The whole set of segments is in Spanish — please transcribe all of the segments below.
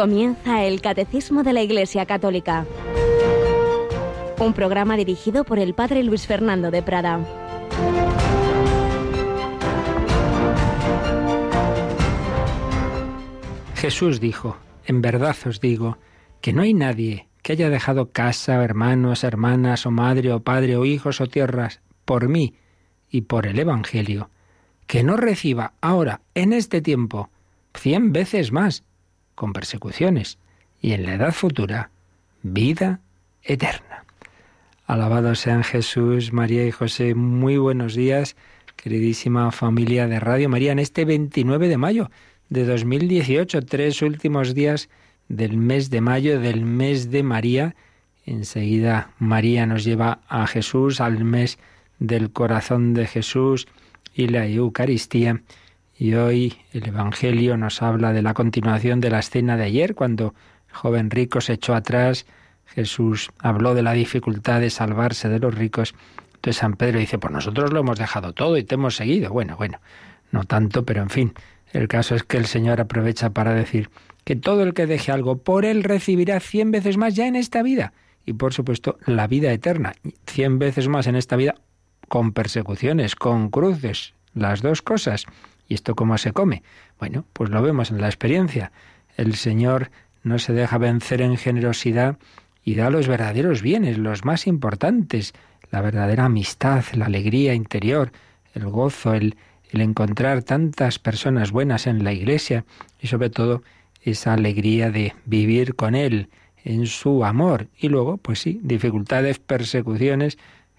Comienza el Catecismo de la Iglesia Católica. Un programa dirigido por el Padre Luis Fernando de Prada. Jesús dijo, en verdad os digo, que no hay nadie que haya dejado casa, hermanos, hermanas, o madre, o padre, o hijos, o tierras, por mí y por el Evangelio, que no reciba ahora, en este tiempo, cien veces más, con persecuciones, y en la edad futura, vida eterna. Alabados sean Jesús, María y José. Muy buenos días, queridísima familia de Radio María, en este 29 de mayo de 2018, tres últimos días del mes de mayo, del mes de María. Enseguida María nos lleva a Jesús, al mes del corazón de Jesús y la Eucaristía. Y hoy el Evangelio nos habla de la continuación de la escena de ayer, cuando el joven rico se echó atrás, Jesús habló de la dificultad de salvarse de los ricos. Entonces San Pedro dice, pues nosotros lo hemos dejado todo y te hemos seguido. Bueno, bueno, no tanto, pero en fin, el caso es que el Señor aprovecha para decir que todo el que deje algo por él recibirá cien veces más ya en esta vida. Y por supuesto, la vida eterna, cien veces más en esta vida con persecuciones, con cruces, las dos cosas. ¿Y esto cómo se come? Bueno, pues lo vemos en la experiencia. El Señor no se deja vencer en generosidad y da los verdaderos bienes, los más importantes, la verdadera amistad, la alegría interior, el gozo, el, el encontrar tantas personas buenas en la Iglesia y sobre todo esa alegría de vivir con Él en su amor. Y luego, pues sí, dificultades, persecuciones,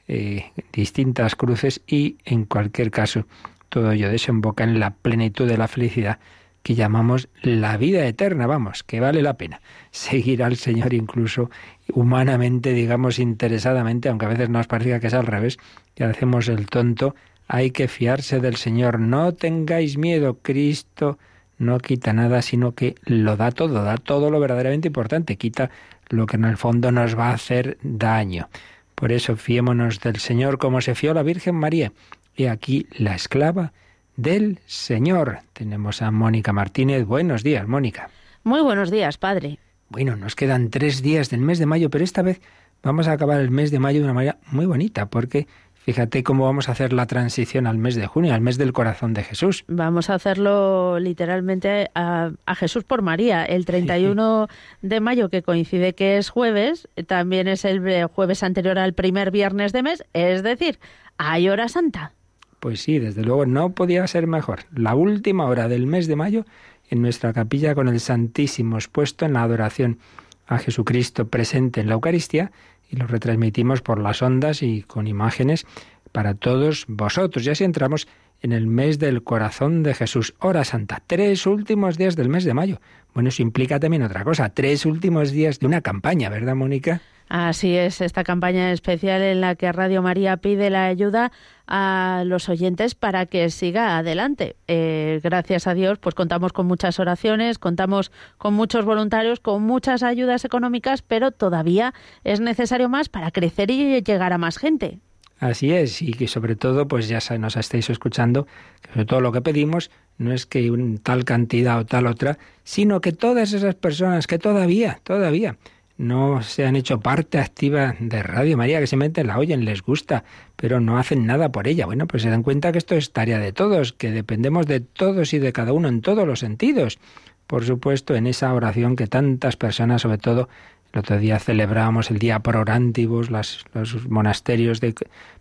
eh, distintas cruces y en cualquier caso todo ello desemboca en la plenitud de la felicidad que llamamos la vida eterna, vamos, que vale la pena seguir al Señor incluso humanamente, digamos, interesadamente, aunque a veces nos parezca que es al revés, y hacemos el tonto, hay que fiarse del Señor, no tengáis miedo, Cristo no quita nada, sino que lo da todo, da todo lo verdaderamente importante, quita lo que en el fondo nos va a hacer daño. Por eso fiémonos del Señor como se fió la Virgen María. Y aquí la esclava del Señor. Tenemos a Mónica Martínez. Buenos días, Mónica. Muy buenos días, padre. Bueno, nos quedan tres días del mes de mayo, pero esta vez vamos a acabar el mes de mayo de una manera muy bonita, porque Fíjate cómo vamos a hacer la transición al mes de junio, al mes del corazón de Jesús. Vamos a hacerlo literalmente a, Jesús por María. El 31 de mayo, que coincide que es jueves, también es el jueves anterior al primer viernes de mes, es decir, hay hora santa. Pues sí, desde luego no podía ser mejor. La última hora del mes de mayo en nuestra capilla con el Santísimo expuesto en la adoración a Jesucristo presente en la Eucaristía y lo retransmitimos por las ondas y con imágenes para todos vosotros. Ya así entramos en el mes del corazón de Jesús, hora santa, tres últimos días del mes de mayo. Bueno, eso implica también otra cosa, tres últimos días de una campaña, ¿verdad, Mónica? Así es, esta campaña especial en la que Radio María pide la ayuda a los oyentes para que siga adelante. Eh, gracias a Dios, pues contamos con muchas oraciones, contamos con muchos voluntarios, con muchas ayudas económicas, pero todavía es necesario más para crecer y llegar a más gente. Así es, y que sobre todo, pues ya nos estáis escuchando, que sobre todo lo que pedimos no es que un tal cantidad o tal otra, sino que todas esas personas que todavía, todavía no se han hecho parte activa de Radio María, que simplemente la oyen, les gusta, pero no hacen nada por ella. Bueno, pues se dan cuenta que esto es tarea de todos, que dependemos de todos y de cada uno en todos los sentidos. Por supuesto, en esa oración que tantas personas, sobre todo el otro día celebrábamos el día por orantibus, los monasterios de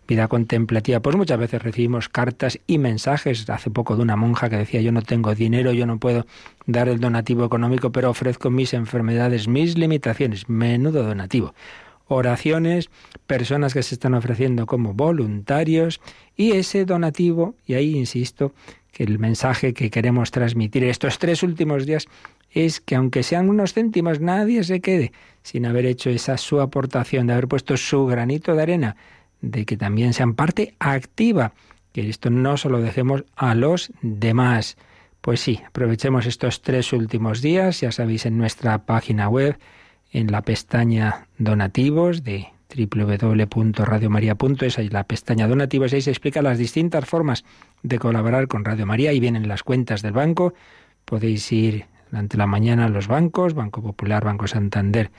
vida contemplativa. Pues muchas veces recibimos cartas y mensajes. Hace poco de una monja que decía yo no tengo dinero, yo no puedo dar el donativo económico, pero ofrezco mis enfermedades, mis limitaciones. Menudo donativo. Oraciones, personas que se están ofreciendo como voluntarios y ese donativo, y ahí insisto, que el mensaje que queremos transmitir estos tres últimos días es que aunque sean unos céntimos, nadie se quede sin haber hecho esa su aportación, de haber puesto su granito de arena, de que también sean parte activa, que esto no solo dejemos a los demás. Pues sí, aprovechemos estos tres últimos días, ya sabéis, en nuestra página web, en la pestaña donativos de www.radiomaria.es, ahí la pestaña donativos, ahí se explica las distintas formas de colaborar con Radio María y vienen las cuentas del banco, podéis ir durante la mañana los bancos, Banco Popular, Banco Santander,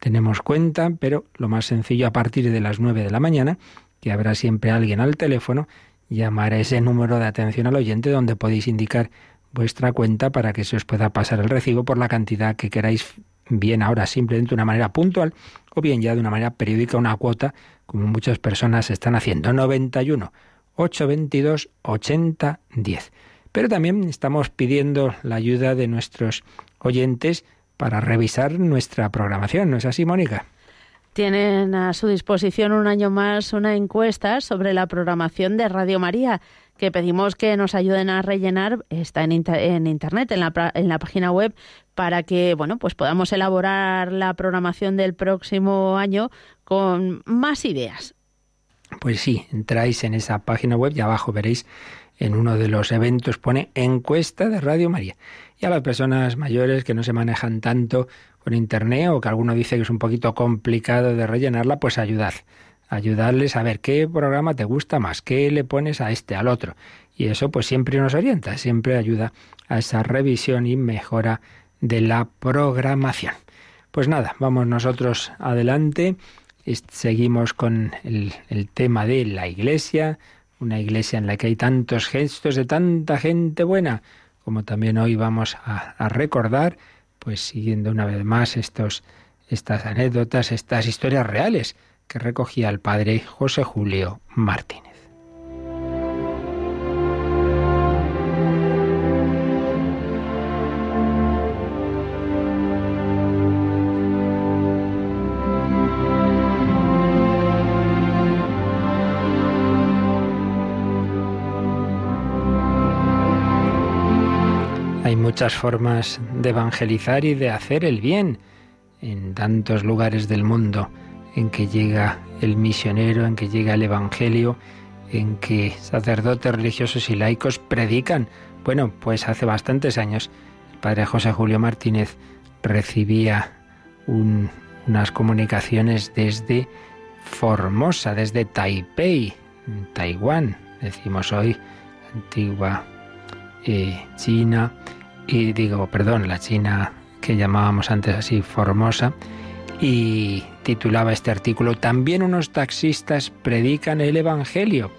tenemos cuenta, pero lo más sencillo a partir de las 9 de la mañana, que habrá siempre alguien al teléfono, llamar a ese número de atención al oyente donde podéis indicar vuestra cuenta para que se os pueda pasar el recibo por la cantidad que queráis bien ahora simplemente de una manera puntual o bien ya de una manera periódica una cuota como muchas personas están haciendo. 91 822 80 10 pero también estamos pidiendo la ayuda de nuestros oyentes para revisar nuestra programación, ¿no es así, Mónica? Tienen a su disposición un año más una encuesta sobre la programación de Radio María que pedimos que nos ayuden a rellenar. Está en, en internet, en la, en la página web, para que bueno, pues podamos elaborar la programación del próximo año con más ideas. Pues sí, entráis en esa página web y abajo veréis en uno de los eventos pone encuesta de Radio María. Y a las personas mayores que no se manejan tanto con Internet o que alguno dice que es un poquito complicado de rellenarla, pues ayudad. Ayudarles a ver qué programa te gusta más, qué le pones a este, al otro. Y eso pues siempre nos orienta, siempre ayuda a esa revisión y mejora de la programación. Pues nada, vamos nosotros adelante. Seguimos con el, el tema de la iglesia, una iglesia en la que hay tantos gestos de tanta gente buena, como también hoy vamos a, recordar, pues siguiendo una vez más estos, estas anécdotas, estas historias reales que recogía el padre José Julio Martínez. Muchas formas de evangelizar y de hacer el bien en tantos lugares del mundo en que llega el misionero, en que llega el Evangelio, en que sacerdotes religiosos y laicos predican. Bueno, pues hace bastantes años el padre José Julio Martínez recibía unas comunicaciones desde Formosa, desde Taipei, Taiwán, decimos hoy, antigua eh, China, y digo, perdón, la China que llamábamos antes así Formosa, y titulaba este artículo, también unos taxistas predican el Evangelio.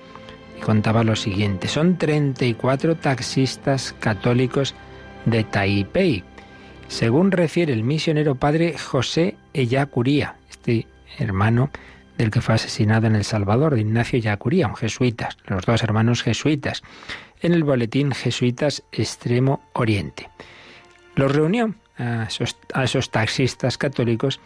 Y contaba lo siguiente, son 34 taxistas católicos de Taipei, según refiere el misionero padre José Ellacuría, este hermano del que fue asesinado en El Salvador, de Ignacio Ellacuría, un jesuita, los dos hermanos jesuitas en el boletín Jesuitas Extremo Oriente. Los reunió a esos, taxistas católicos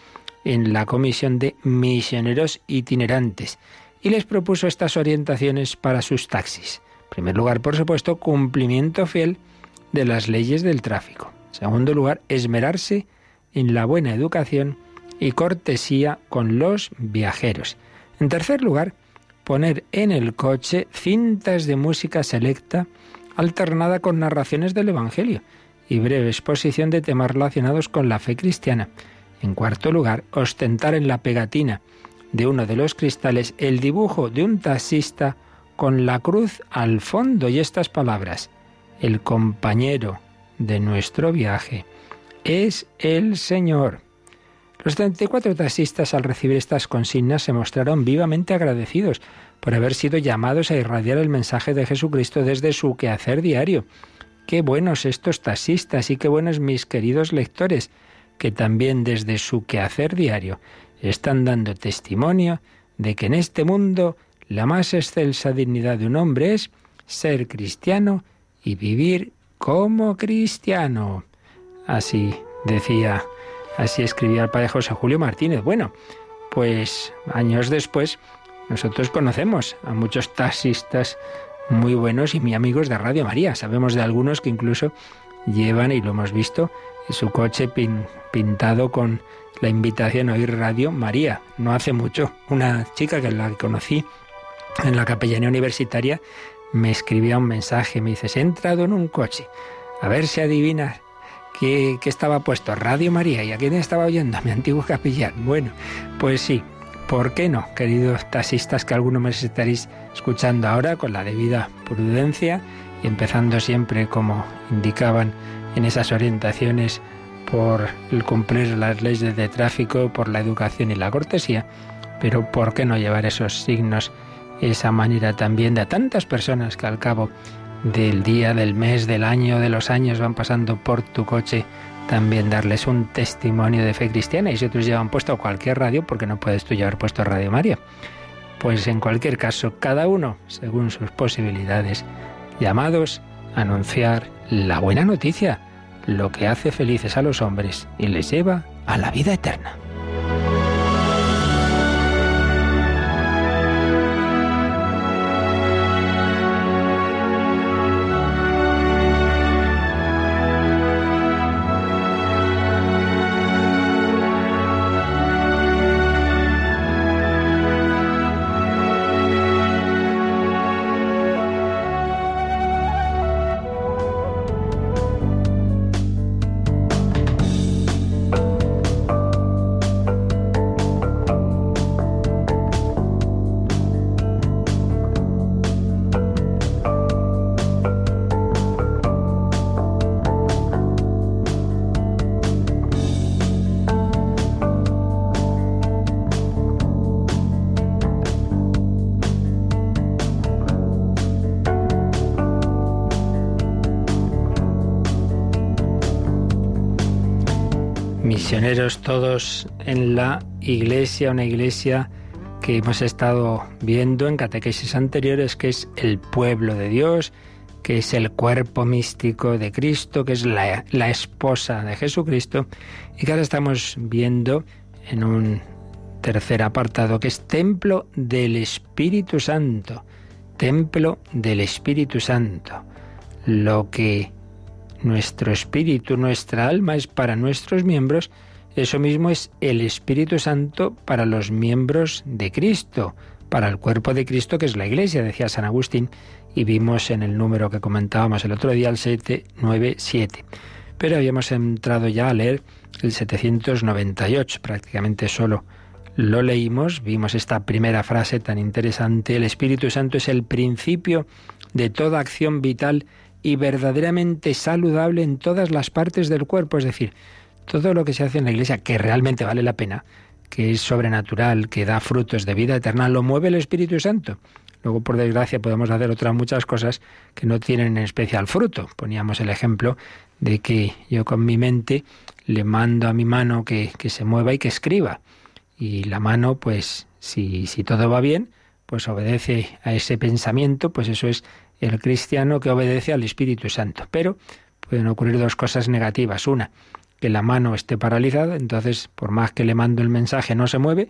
en la comisión de misioneros itinerantes y les propuso estas orientaciones para sus taxis. En primer lugar, por supuesto, cumplimiento fiel de las leyes del tráfico. En segundo lugar, esmerarse en la buena educación y cortesía con los viajeros. En tercer lugar, poner en el coche cintas de música selecta alternada con narraciones del Evangelio y breve exposición de temas relacionados con la fe cristiana. En cuarto lugar, ostentar en la pegatina de uno de los cristales el dibujo de un taxista con la cruz al fondo y estas palabras, el compañero de nuestro viaje es el Señor. Los 34 taxistas al recibir estas consignas se mostraron vivamente agradecidos por haber sido llamados a irradiar el mensaje de Jesucristo desde su quehacer diario. Qué buenos estos taxistas y qué buenos mis queridos lectores, que también desde su quehacer diario están dando testimonio de que en este mundo la más excelsa dignidad de un hombre es ser cristiano y vivir como cristiano. Así decía Así escribía el padre José Julio Martínez. Bueno, pues años después nosotros conocemos a muchos taxistas muy buenos y muy amigos de Radio María. Sabemos de algunos que incluso llevan, y lo hemos visto, su coche pintado con la invitación a oír Radio María. No hace mucho, una chica que la conocí en la capellanía universitaria me escribía un mensaje, me dice, he entrado en un coche, a ver si adivinas que, estaba puesto Radio María y a quién estaba oyendo, mi antiguo capellán. Bueno, pues sí, ¿por qué no, queridos taxistas que algunos me estaréis escuchando ahora con la debida prudencia y empezando siempre como indicaban en esas orientaciones por el cumplir las leyes de tráfico, por la educación y la cortesía, pero ¿por qué no llevar esos signos, esa manera también de tantas personas que al cabo del día, del mes, del año, de los años van pasando por tu coche, también darles un testimonio de fe cristiana y si otros llevan puesto cualquier radio, porque no puedes tú llevar puesto Radio María. Pues en cualquier caso, cada uno, según sus posibilidades, llamados a anunciar la buena noticia, lo que hace felices a los hombres y les lleva a la vida eterna. Todos en la iglesia, una iglesia que hemos estado viendo en catequesis anteriores, que es el pueblo de Dios, que es el cuerpo místico de Cristo, que es la, la esposa de Jesucristo, y que ahora estamos viendo en un tercer apartado, que es templo del Espíritu Santo, templo del Espíritu Santo, lo que nuestro espíritu, nuestra alma es para nuestros miembros, eso mismo es el Espíritu Santo para los miembros de Cristo, para el cuerpo de Cristo que es la Iglesia, decía San Agustín, y vimos en el número que comentábamos el otro día, el 797. Pero habíamos entrado ya a leer el 798, prácticamente solo lo leímos, vimos esta primera frase tan interesante, el Espíritu Santo es el principio de toda acción vital y verdaderamente saludable en todas las partes del cuerpo, es decir, todo lo que se hace en la Iglesia que realmente vale la pena, que es sobrenatural, que da frutos de vida eterna, lo mueve el Espíritu Santo. Luego, por desgracia, podemos hacer otras muchas cosas que no tienen en especial fruto. Poníamos el ejemplo de que yo con mi mente le mando a mi mano que, que se mueva y que escriba. Y la mano, pues, si, si todo va bien, pues obedece a ese pensamiento, pues eso es el cristiano que obedece al Espíritu Santo. Pero pueden ocurrir dos cosas negativas. Una, que la mano esté paralizada, entonces por más que le mando el mensaje no se mueve,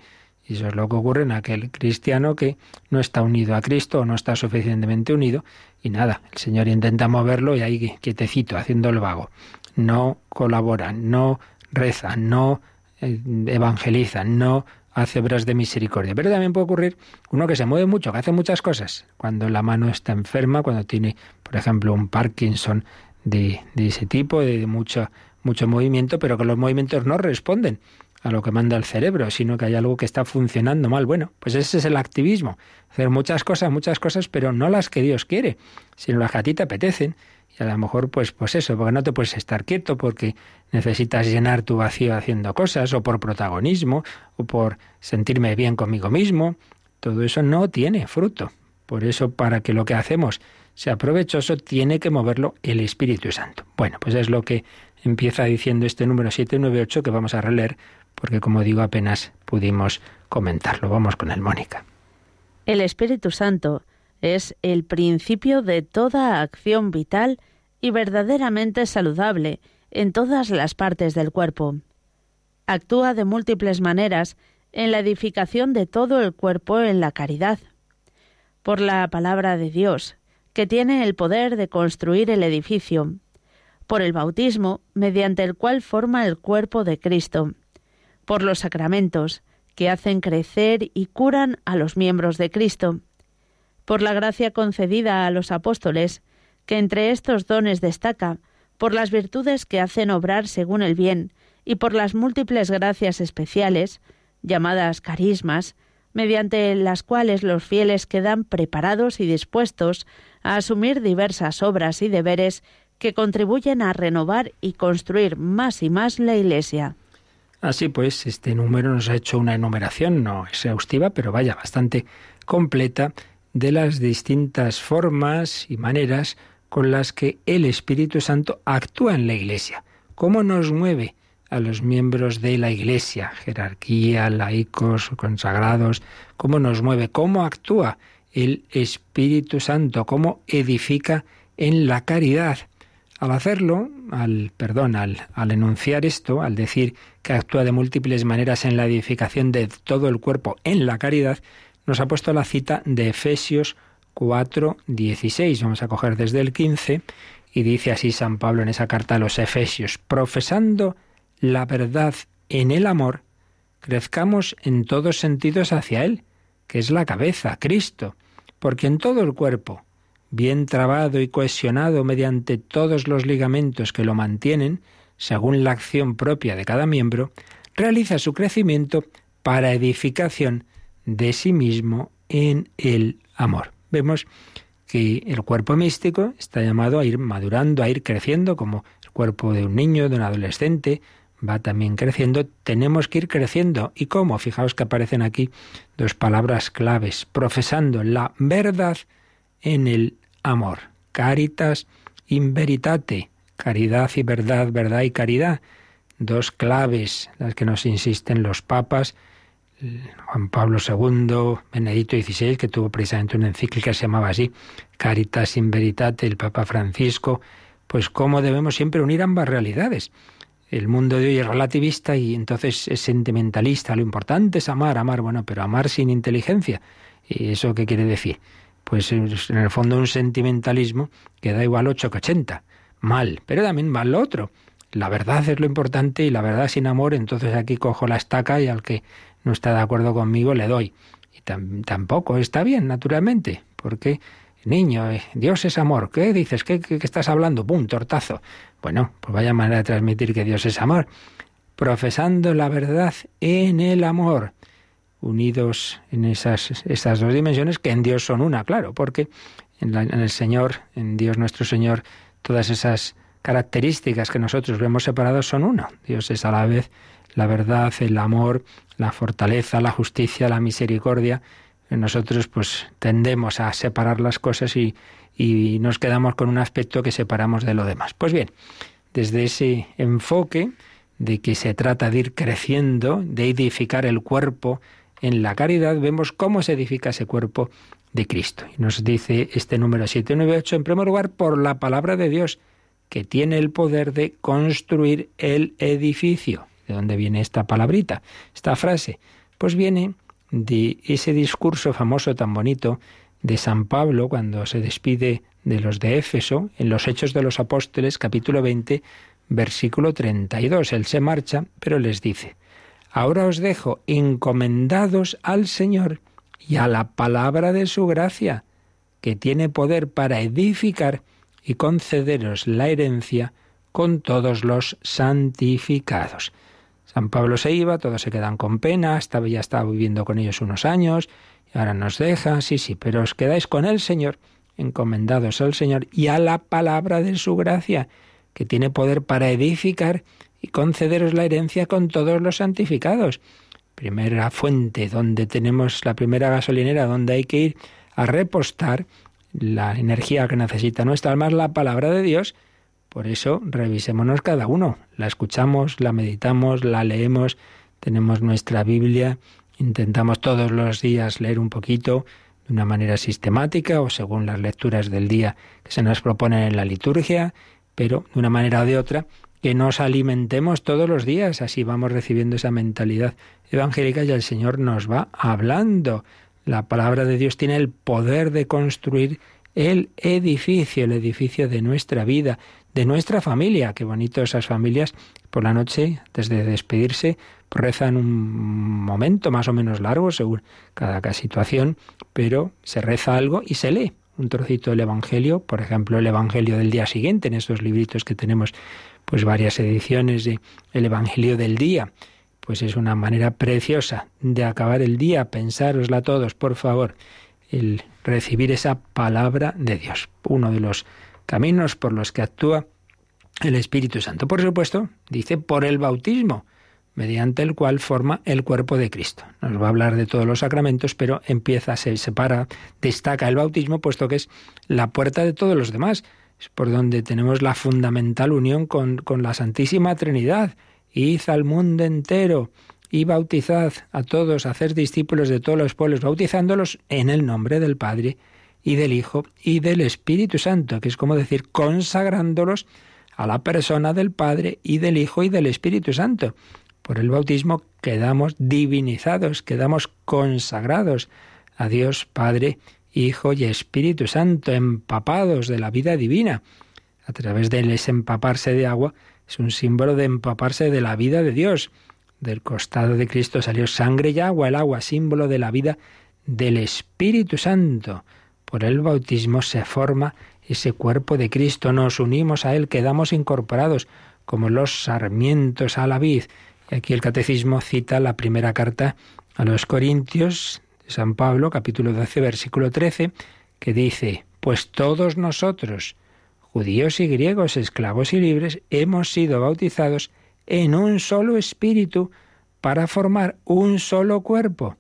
y eso es lo que ocurre en aquel cristiano que no está unido a Cristo o no está suficientemente unido, y nada, el Señor intenta moverlo y ahí quietecito, haciendo el vago. No colabora, no reza, no eh, evangeliza, no hace obras de misericordia. Pero también puede ocurrir uno que se mueve mucho, que hace muchas cosas. Cuando la mano está enferma, cuando tiene, por ejemplo, un Parkinson de, de ese tipo, de mucha mucho movimiento, pero que los movimientos no responden a lo que manda el cerebro, sino que hay algo que está funcionando mal. Bueno, pues ese es el activismo. Hacer muchas cosas, muchas cosas, pero no las que Dios quiere, sino las que a ti te apetecen. Y a lo mejor, pues, pues eso, porque no te puedes estar quieto, porque necesitas llenar tu vacío haciendo cosas, o por protagonismo, o por sentirme bien conmigo mismo. Todo eso no tiene fruto. Por eso, para que lo que hacemos sea provechoso, tiene que moverlo el Espíritu Santo. Bueno, pues es lo que empieza diciendo este número 798 que vamos a releer porque como digo apenas pudimos comentarlo. Vamos con el Mónica. El Espíritu Santo es el principio de toda acción vital y verdaderamente saludable en todas las partes del cuerpo. Actúa de múltiples maneras en la edificación de todo el cuerpo en la caridad. Por la palabra de Dios, que tiene el poder de construir el edificio, por el bautismo, mediante el cual forma el cuerpo de Cristo, por los sacramentos, que hacen crecer y curan a los miembros de Cristo, por la gracia concedida a los apóstoles, que entre estos dones destaca, por las virtudes que hacen obrar según el bien, y por las múltiples gracias especiales, llamadas carismas, mediante las cuales los fieles quedan preparados y dispuestos a asumir diversas obras y deberes que contribuyen a renovar y construir más y más la Iglesia. Así pues, este número nos ha hecho una enumeración no exhaustiva, pero vaya, bastante completa de las distintas formas y maneras con las que el Espíritu Santo actúa en la Iglesia. ¿Cómo nos mueve a los miembros de la Iglesia, jerarquía, laicos, consagrados? ¿Cómo nos mueve? ¿Cómo actúa el Espíritu Santo? ¿Cómo edifica en la caridad? Al hacerlo, al perdón, al, al enunciar esto, al decir que actúa de múltiples maneras en la edificación de todo el cuerpo en la caridad, nos ha puesto la cita de Efesios 4, 16. Vamos a coger desde el 15 y dice así San Pablo en esa carta a los Efesios, profesando la verdad en el amor, crezcamos en todos sentidos hacia Él, que es la cabeza, Cristo, porque en todo el cuerpo, bien trabado y cohesionado mediante todos los ligamentos que lo mantienen, según la acción propia de cada miembro, realiza su crecimiento para edificación de sí mismo en el amor. Vemos que el cuerpo místico está llamado a ir madurando, a ir creciendo, como el cuerpo de un niño, de un adolescente, va también creciendo, tenemos que ir creciendo. ¿Y cómo? Fijaos que aparecen aquí dos palabras claves, profesando la verdad en el amor. Caritas in veritate, caridad y verdad, verdad y caridad. Dos claves, las que nos insisten los papas, Juan Pablo II, Benedicto XVI, que tuvo precisamente una encíclica que se llamaba así, Caritas in Veritate, el Papa Francisco, pues cómo debemos siempre unir ambas realidades. El mundo de hoy es relativista y entonces es sentimentalista. Lo importante es amar, amar, bueno, pero amar sin inteligencia. ¿Y eso qué quiere decir? Pues en el fondo un sentimentalismo que da igual 8 que 80. Mal, pero también mal lo otro. La verdad es lo importante y la verdad sin amor, entonces aquí cojo la estaca y al que no está de acuerdo conmigo, le doy. Y tampoco está bien, naturalmente, porque, niño, eh, Dios es amor. ¿Qué dices? ¿Qué, qué, estás hablando? ¡Pum! Tortazo. Bueno, pues vaya manera de transmitir que Dios es amor. Profesando la verdad en el amor. Unidos en esas, esas dos dimensiones que en Dios son una, claro, porque en, en el Señor, en Dios nuestro Señor, todas esas características que nosotros vemos separados son una. Dios es a la vez la verdad, el amor, la fortaleza, la justicia, la misericordia. Nosotros pues tendemos a separar las cosas y, y nos quedamos con un aspecto que separamos de lo demás. Pues bien, desde ese enfoque de que se trata de ir creciendo, de edificar el cuerpo en la caridad, vemos cómo se edifica ese cuerpo de Cristo. Y nos dice este número 798, en primer lugar, por la palabra de Dios, que tiene el poder de construir el edificio. ¿De dónde viene esta palabrita, esta frase? Pues viene de ese discurso famoso tan bonito de San Pablo cuando se despide de los de Éfeso en los Hechos de los Apóstoles capítulo 20 versículo 32. Él se marcha, pero les dice, Ahora os dejo encomendados al Señor y a la palabra de su gracia, que tiene poder para edificar y concederos la herencia con todos los santificados. San Pablo se iba, todos se quedan con pena, estaba, ya estaba viviendo con ellos unos años, y ahora nos deja, sí, sí, pero os quedáis con el Señor, encomendados al Señor y a la palabra de su gracia, que tiene poder para edificar y concederos la herencia con todos los santificados. Primera fuente donde tenemos la primera gasolinera, donde hay que ir a repostar la energía que necesita nuestra alma, es la palabra de Dios, por eso revisémonos cada uno. La escuchamos, la meditamos, la leemos, tenemos nuestra Biblia, intentamos todos los días leer un poquito de una manera sistemática o según las lecturas del día que se nos proponen en la liturgia, pero de una manera o de otra que nos alimentemos todos los días, así vamos recibiendo esa mentalidad evangélica y el Señor nos va hablando. La palabra de Dios tiene el poder de construir el edificio, el edificio de nuestra vida, de nuestra familia. Qué bonito esas familias por la noche, desde despedirse, rezan un momento más o menos largo según cada, situación, pero se reza algo y se lee un trocito del Evangelio, por ejemplo, el Evangelio del día siguiente, en estos libritos que tenemos pues varias ediciones de el Evangelio del día. Pues es una manera preciosa de acabar el día, pensárosla todos, por favor, el recibir esa palabra de Dios. Uno de los caminos por los que actúa el Espíritu Santo. Por supuesto, dice por el bautismo, mediante el cual forma el cuerpo de Cristo. Nos va a hablar de todos los sacramentos, pero empieza, se separa, destaca el bautismo, puesto que es la puerta de todos los demás. Por donde tenemos la fundamental unión con, con la Santísima Trinidad. Id al mundo entero y bautizad a todos, hacer discípulos de todos los pueblos, bautizándolos en el nombre del Padre y del Hijo y del Espíritu Santo, que es como decir, consagrándolos a la persona del Padre y del Hijo y del Espíritu Santo. Por el bautismo quedamos divinizados, quedamos consagrados a Dios Padre, Hijo y Espíritu Santo, empapados de la vida divina. A través de ese empaparse de agua es un símbolo de empaparse de la vida de Dios. Del costado de Cristo salió sangre y agua, el agua símbolo de la vida del Espíritu Santo. Por el bautismo se forma ese cuerpo de Cristo, nos unimos a Él, quedamos incorporados como los sarmientos a la vid. Y aquí el catecismo cita la primera carta a los Corintios de San Pablo, capítulo 12, versículo 13, que dice, pues todos nosotros, judíos y griegos, esclavos y libres, hemos sido bautizados en un solo espíritu para formar un solo cuerpo.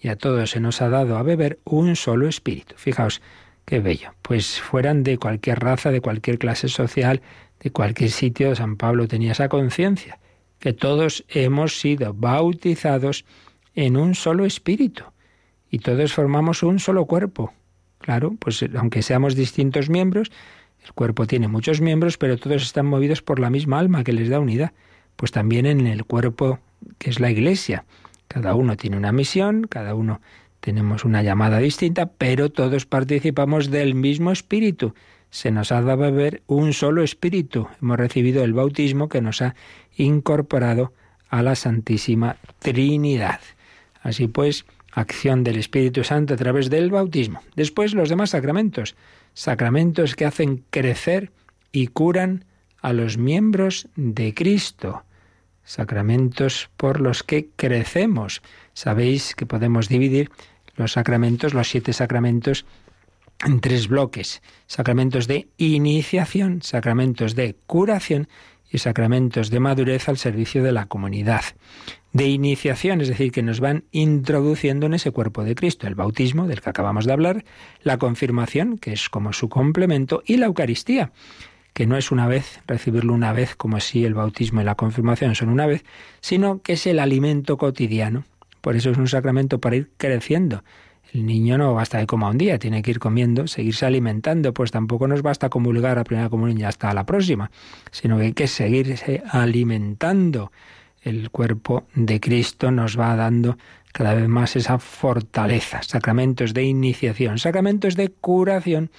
Y a todos se nos ha dado a beber un solo espíritu. Fijaos qué bello. Pues fueran de cualquier raza, de cualquier clase social, de cualquier sitio, San Pablo tenía esa conciencia, que todos hemos sido bautizados en un solo espíritu y todos formamos un solo cuerpo. Claro, pues aunque seamos distintos miembros, el cuerpo tiene muchos miembros, pero todos están movidos por la misma alma que les da unidad pues también en el cuerpo que es la Iglesia. Cada uno tiene una misión, cada uno tenemos una llamada distinta, pero todos participamos del mismo espíritu. Se nos ha dado a beber un solo espíritu. Hemos recibido el bautismo que nos ha incorporado a la Santísima Trinidad. Así pues, acción del Espíritu Santo a través del bautismo. Después los demás sacramentos, sacramentos que hacen crecer y curan a los miembros de Cristo sacramentos por los que crecemos. Sabéis que podemos dividir los sacramentos, los siete sacramentos, en tres bloques. Sacramentos de iniciación, sacramentos de curación y sacramentos de madurez al servicio de la comunidad. De iniciación, es decir, que nos van introduciendo en ese cuerpo de Cristo, el bautismo, del que acabamos de hablar, la confirmación, que es como su complemento, y la Eucaristía, que no es una vez, recibirlo una vez, como si el bautismo y la confirmación son una vez, sino que es el alimento cotidiano. Por eso es un sacramento para ir creciendo. El niño no basta de coma un día, tiene que ir comiendo, seguirse alimentando, pues tampoco nos basta comulgar a primera comunión y hasta la próxima, sino que hay que seguirse alimentando. El cuerpo de Cristo nos va dando cada vez más esa fortaleza, sacramentos de iniciación, sacramentos de curación,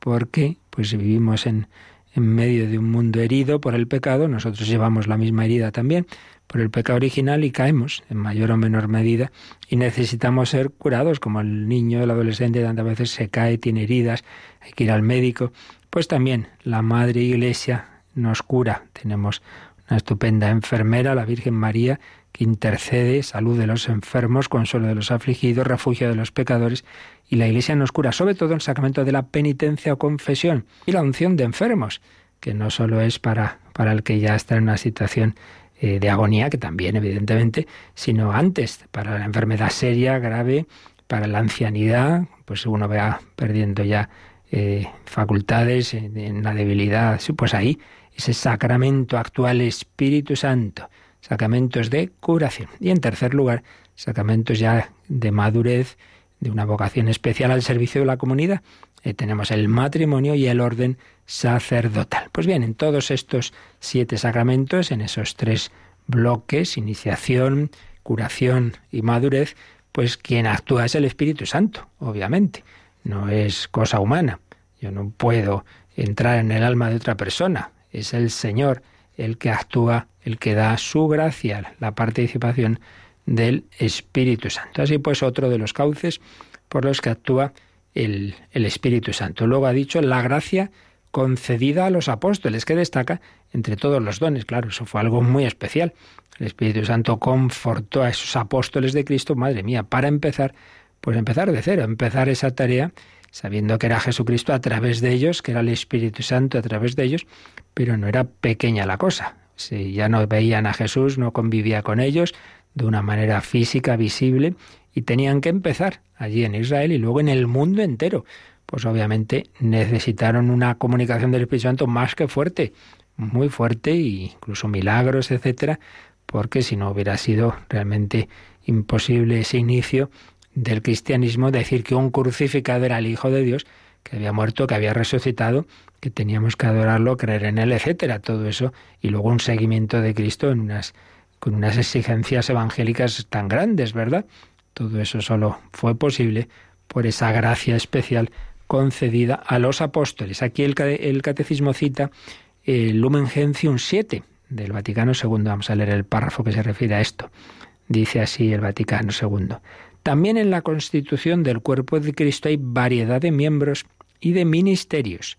porque pues vivimos en, en medio de un mundo herido por el pecado, nosotros llevamos la misma herida también por el pecado original y caemos en mayor o menor medida y necesitamos ser curados, como el niño, el adolescente tantas veces se cae, tiene heridas, hay que ir al médico, pues también la Madre Iglesia nos cura. Tenemos una estupenda enfermera, la Virgen María, que intercede, salud de los enfermos, consuelo de los afligidos, refugio de los pecadores, y la Iglesia nos cura, sobre todo el sacramento de la penitencia o confesión y la unción de enfermos, que no solo es para, para el que ya está en una situación eh, de agonía, que también evidentemente, sino antes, para la enfermedad seria, grave, para la ancianidad, pues uno va perdiendo ya eh, facultades en la debilidad, pues ahí ese sacramento actual Espíritu Santo sacramentos de curación. Y en tercer lugar, sacramentos ya de madurez, de una vocación especial al servicio de la comunidad. Eh, tenemos el matrimonio y el orden sacerdotal. Pues bien, en todos estos siete sacramentos, en esos tres bloques, iniciación, curación y madurez, pues quien actúa es el Espíritu Santo, obviamente. No es cosa humana. Yo no puedo entrar en el alma de otra persona. Es el Señor el que actúa, el que da su gracia, la participación del Espíritu Santo. Así pues, otro de los cauces por los que actúa el, Espíritu Santo. Luego ha dicho la gracia concedida a los apóstoles, que destaca entre todos los dones. Claro, eso fue algo muy especial. El Espíritu Santo confortó a esos apóstoles de Cristo, madre mía, para empezar, pues empezar de cero, empezar esa tarea sabiendo que era Jesucristo a través de ellos, que era el Espíritu Santo a través de ellos, pero no era pequeña la cosa. Si ya no veían a Jesús, no convivía con ellos de una manera física, visible, y tenían que empezar allí en Israel y luego en el mundo entero. Pues obviamente necesitaron una comunicación del Espíritu Santo más que fuerte, muy fuerte, e incluso milagros, etcétera, porque si no hubiera sido realmente imposible ese inicio del cristianismo decir que un crucificado era el Hijo de Dios, que había muerto, que había resucitado, que teníamos que adorarlo, creer en él, etcétera, todo eso, y luego un seguimiento de Cristo en unas con unas exigencias evangélicas tan grandes, ¿verdad? Todo eso solo fue posible por esa gracia especial concedida a los apóstoles. Aquí el, el catecismo cita el Lumen Gentium 7 del Vaticano II. Vamos a leer el párrafo que se refiere a esto. Dice así el Vaticano II. También en la constitución del cuerpo de Cristo hay variedad de miembros y de ministerios.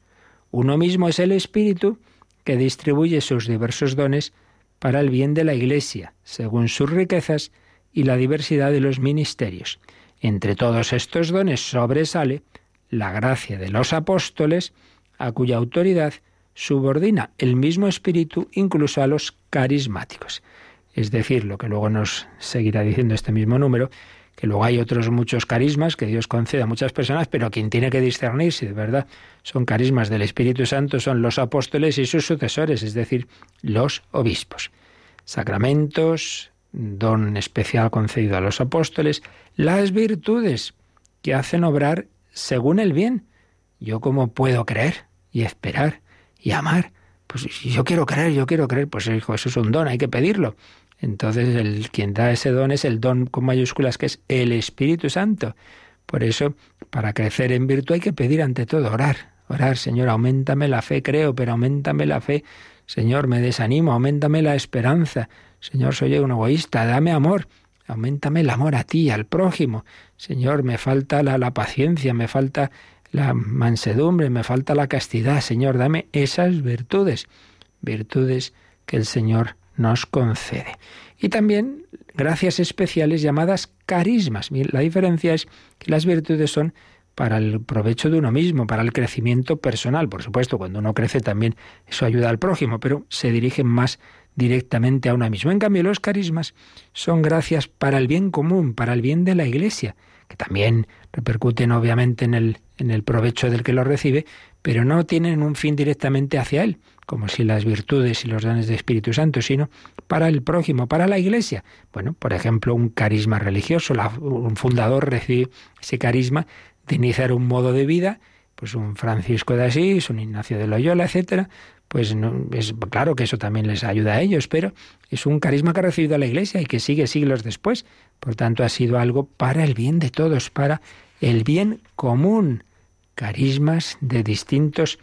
Uno mismo es el Espíritu que distribuye sus diversos dones para el bien de la Iglesia, según sus riquezas y la diversidad de los ministerios. Entre todos estos dones sobresale la gracia de los apóstoles, a cuya autoridad subordina el mismo espíritu incluso a los carismáticos. Es decir, lo que luego nos seguirá diciendo este mismo número, que luego hay otros muchos carismas que Dios concede a muchas personas, pero quien tiene que discernir si de verdad son carismas del Espíritu Santo son los apóstoles y sus sucesores, es decir, los obispos. Sacramentos, don especial concedido a los apóstoles, las virtudes que hacen obrar según el bien. Yo cómo puedo creer y esperar y amar. Pues si yo quiero creer, yo quiero creer, pues hijo, eso es un don, hay que pedirlo. Entonces el quien da ese don es el don con mayúsculas que es el Espíritu Santo. Por eso, para crecer en virtud hay que pedir ante todo orar. Orar, Señor, aumentame la fe, creo, pero aumentame la fe. Señor, me desanimo, aumentame la esperanza. Señor, soy un egoísta, dame amor. Aumentame el amor a ti, al prójimo. Señor, me falta la, la paciencia, me falta la mansedumbre, me falta la castidad. Señor, dame esas virtudes, virtudes que el Señor nos concede. Y también gracias especiales llamadas carismas. La diferencia es que las virtudes son para el provecho de uno mismo, para el crecimiento personal. Por supuesto, cuando uno crece también eso ayuda al prójimo, pero se dirigen más directamente a uno mismo. En cambio, los carismas son gracias para el bien común, para el bien de la Iglesia, que también repercuten obviamente en el, en el provecho del que lo recibe, pero no tienen un fin directamente hacia él, como si las virtudes y los dones de Espíritu Santo, sino para el prójimo, para la Iglesia. Bueno, por ejemplo, un carisma religioso, un fundador recibe ese carisma de iniciar un modo de vida, pues un Francisco de Asís, un Ignacio de Loyola, etcétera, pues no, es claro que eso también les ayuda a ellos, pero es un carisma que ha recibido la Iglesia y que sigue siglos después. Por tanto, ha sido algo para el bien de todos, para el bien común carismas de distintos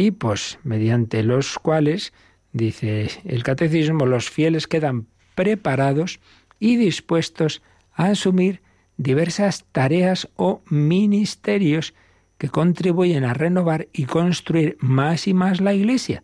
tipos, mediante los cuales, dice el catecismo, los fieles quedan preparados y dispuestos a asumir diversas tareas o ministerios que contribuyen a renovar y construir más y más la Iglesia.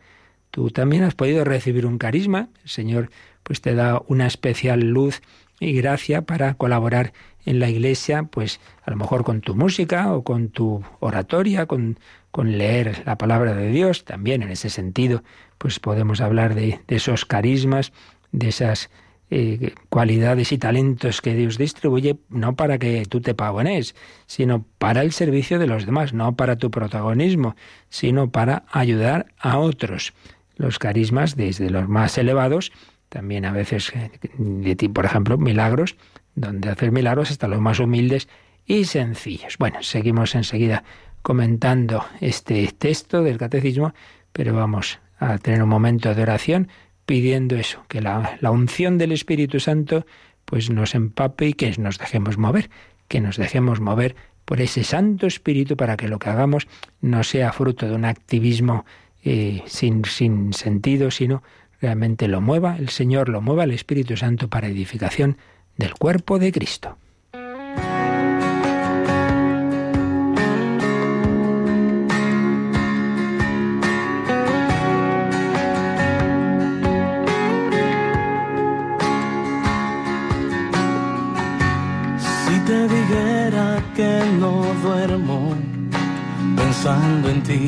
Tú también has podido recibir un carisma, el Señor pues te da una especial luz y gracia para colaborar en la iglesia, pues a lo mejor con tu música o con tu oratoria, con, con leer la palabra de Dios, también en ese sentido, pues podemos hablar de, esos carismas, de esas eh, cualidades y talentos que Dios distribuye, no para que tú te pagones, sino para el servicio de los demás, no para tu protagonismo, sino para ayudar a otros. Los carismas, desde los más elevados, también a veces, eh, de ti, por ejemplo, milagros, donde hacer milagros hasta los más humildes y sencillos. Bueno, seguimos enseguida comentando este texto del catecismo, pero vamos a tener un momento de oración pidiendo eso, que la, la unción del Espíritu Santo pues nos empape y que nos dejemos mover, que nos dejemos mover por ese Santo Espíritu para que lo que hagamos no sea fruto de un activismo eh, sin, sin sentido, sino realmente lo mueva el Señor, lo mueva el Espíritu Santo para edificación del cuerpo de Cristo. Pensando en ti.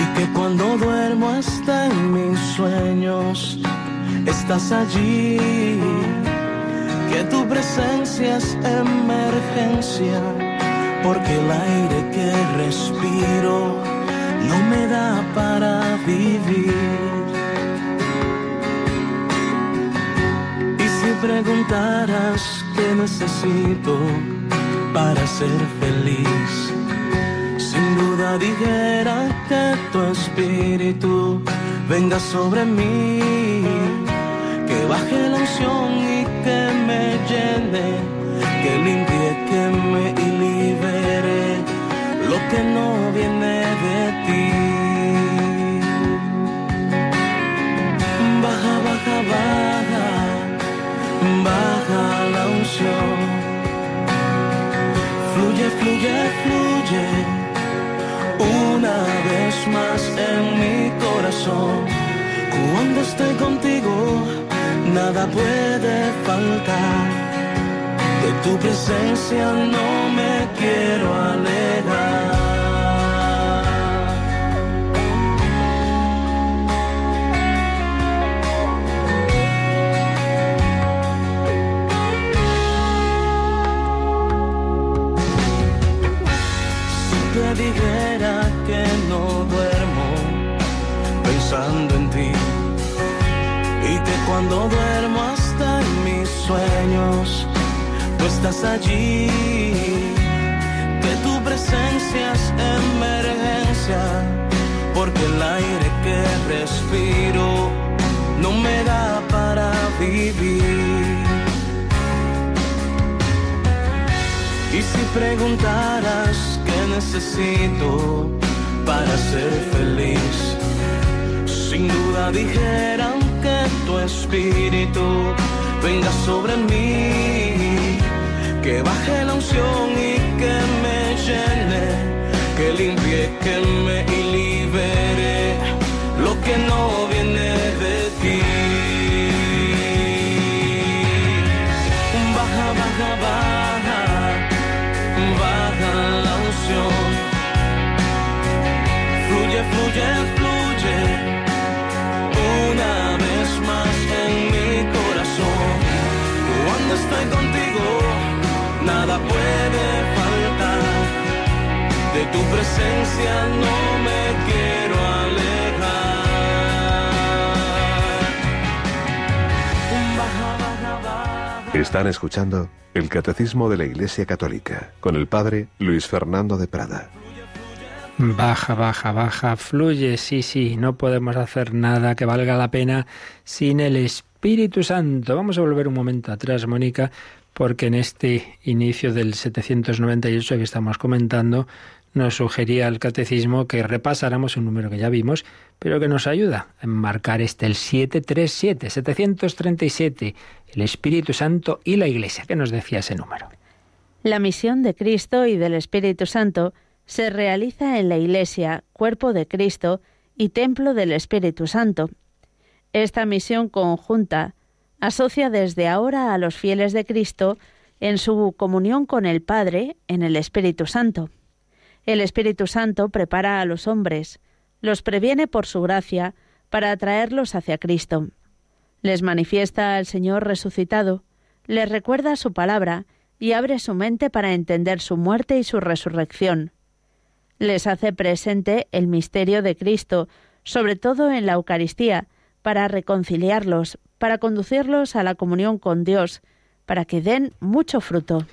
Y que cuando duermo hasta en mis sueños estás allí. Que tu presencia es emergencia, porque el aire que respiro no me da para vivir. Y si preguntaras qué necesito para ser feliz, sin duda dijera que tu espíritu venga sobre mí, que baje la unción y que me llene, Cuando estoy contigo, nada puede faltar. De tu presencia no me quiero alejar. En ti y que cuando duermo hasta en mis sueños tú estás allí, que tu presencia es emergencia, porque el aire que respiro no me da para vivir. Y si preguntaras qué necesito para ser feliz, sin duda dijeran que tu espíritu venga sobre mí, que baje la unción y que me llene, que limpie, que me libere lo que no viene de ti. Baja, baja, baja, baja la unción. Fluye, fluye, fluye puede faltar. De tu presencia no me quiero alejar. Están escuchando el Catecismo de la Iglesia Católica con el Padre Luis Fernando de Prada. Baja, baja, baja, fluye, sí, sí, no podemos hacer nada que valga la pena sin el Espíritu Santo. Vamos a volver un momento atrás, Mónica, porque en este inicio del 798 que estamos comentando, nos sugería el catecismo que repasáramos un número que ya vimos, pero que nos ayuda a enmarcar este, el 737, 737, el Espíritu Santo y la Iglesia. ¿Qué nos decía ese número? La misión de Cristo y del Espíritu Santo se realiza en la Iglesia, cuerpo de Cristo y templo del Espíritu Santo. Esta misión conjunta asocia desde ahora a los fieles de Cristo en su comunión con el Padre en el Espíritu Santo. El Espíritu Santo prepara a los hombres, los previene por su gracia para atraerlos hacia Cristo. Les manifiesta al Señor resucitado, les recuerda su palabra y abre su mente para entender su muerte y su resurrección. Les hace presente el misterio de Cristo, sobre todo en la Eucaristía, para reconciliarlos, para conducirlos a la comunión con Dios, para que den mucho fruto.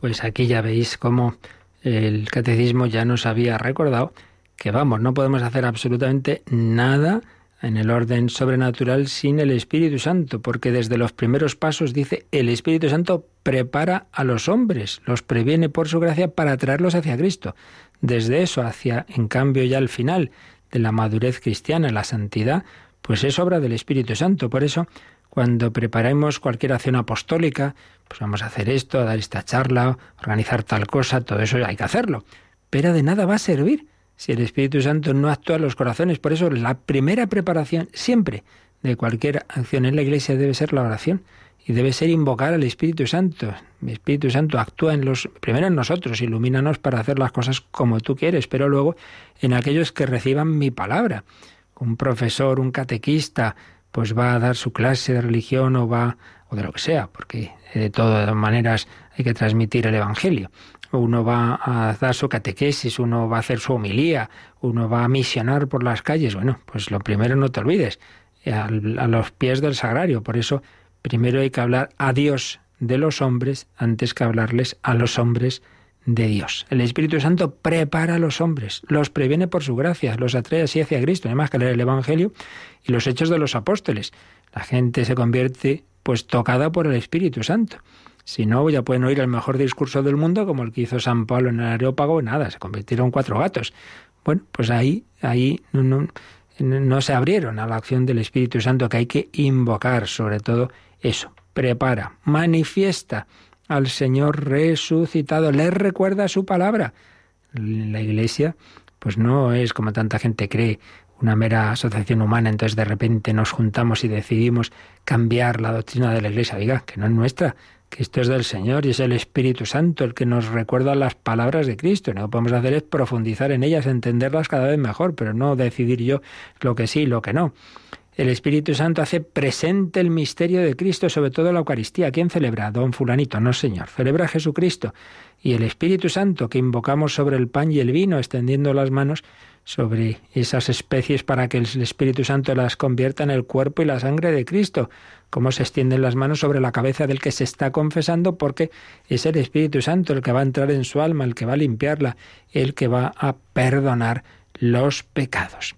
Pues aquí ya veis cómo el catecismo ya nos había recordado que vamos, no podemos hacer absolutamente nada en el orden sobrenatural sin el Espíritu Santo, porque desde los primeros pasos dice, el Espíritu Santo prepara a los hombres, los previene por su gracia para traerlos hacia Cristo. Desde eso hacia, en cambio, ya al final de la madurez cristiana, la santidad, pues es obra del Espíritu Santo. Por eso, cuando preparemos cualquier acción apostólica, pues vamos a hacer esto, a dar esta charla, organizar tal cosa, todo eso hay que hacerlo. Pero de nada va a servir si el Espíritu Santo no actúa en los corazones. Por eso la primera preparación siempre de cualquier acción en la Iglesia debe ser la oración. y debe ser invocar al Espíritu Santo. El Espíritu Santo actúa en los primero en nosotros, ilumínanos para hacer las cosas como tú quieres, pero luego en aquellos que reciban mi palabra. Un profesor, un catequista, pues va a dar su clase de religión o va o de lo que sea, porque de todas maneras hay que transmitir el evangelio. Uno va a dar su catequesis, uno va a hacer su homilía, uno va a misionar por las calles. Bueno, pues lo primero no te olvides, a los pies del sagrario. Por eso primero hay que hablar a Dios de los hombres antes que hablarles a los hombres de Dios. El Espíritu Santo prepara a los hombres, los previene por su gracia, los atrae así hacia Cristo. No hay más que leer el Evangelio y los hechos de los apóstoles. La gente se convierte pues tocada por el Espíritu Santo. Si no, ya pueden oír el mejor discurso del mundo, como el que hizo San Pablo en el Areópago, nada, se convirtieron cuatro gatos. Bueno, pues ahí, ahí no, no se abrieron a la acción del Espíritu Santo que hay que invocar, sobre todo eso, prepara, manifiesta al Señor resucitado, le recuerda su palabra. La Iglesia, pues no es como tanta gente cree, una mera asociación humana, entonces de repente nos juntamos y decidimos cambiar la doctrina de la Iglesia. Diga, que no es nuestra, que esto es del Señor y es el Espíritu Santo el que nos recuerda las palabras de Cristo. Lo que podemos hacer es profundizar en ellas, entenderlas cada vez mejor, pero no decidir yo lo que sí y lo que no. El Espíritu Santo hace presente el misterio de Cristo, sobre todo la Eucaristía. ¿Quién celebra? Don Fulanito, no Señor. Celebra a Jesucristo. Y el Espíritu Santo que invocamos sobre el pan y el vino, extendiendo las manos, sobre esas especies para que el Espíritu Santo las convierta en el cuerpo y la sangre de Cristo, como se extienden las manos sobre la cabeza del que se está confesando, porque es el Espíritu Santo el que va a entrar en su alma, el que va a limpiarla, el que va a perdonar los pecados.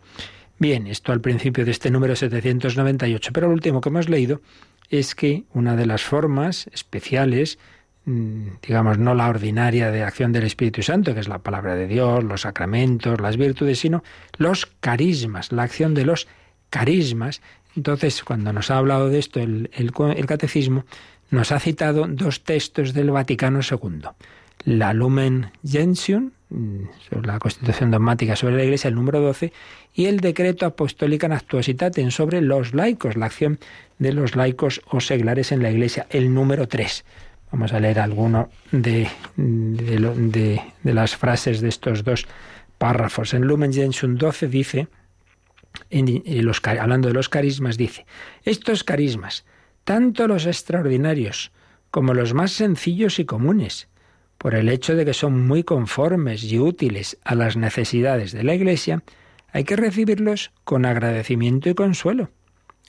Bien, esto al principio de este número 798, pero lo último que hemos leído es que una de las formas especiales Mm, digamos, no la ordinaria de acción del Espíritu Santo, que es la palabra de Dios, los sacramentos, las virtudes, sino los carismas, la acción de los carismas. Entonces, cuando nos ha hablado de esto el, catecismo, nos ha citado dos textos del Vaticano II. La Lumen Gentium, mm, la Constitución dogmática sobre la Iglesia, el número 12, y el decreto apostólica actuositatem sobre los laicos, la acción de los laicos o seglares en la Iglesia, el número 3. Vamos a leer alguno de, de, las frases de estos dos párrafos. En Lumen Gentium 12 dice, los, hablando de los carismas, dice, estos carismas, tanto los extraordinarios como los más sencillos y comunes, por el hecho de que son muy conformes y útiles a las necesidades de la Iglesia, hay que recibirlos con agradecimiento y consuelo.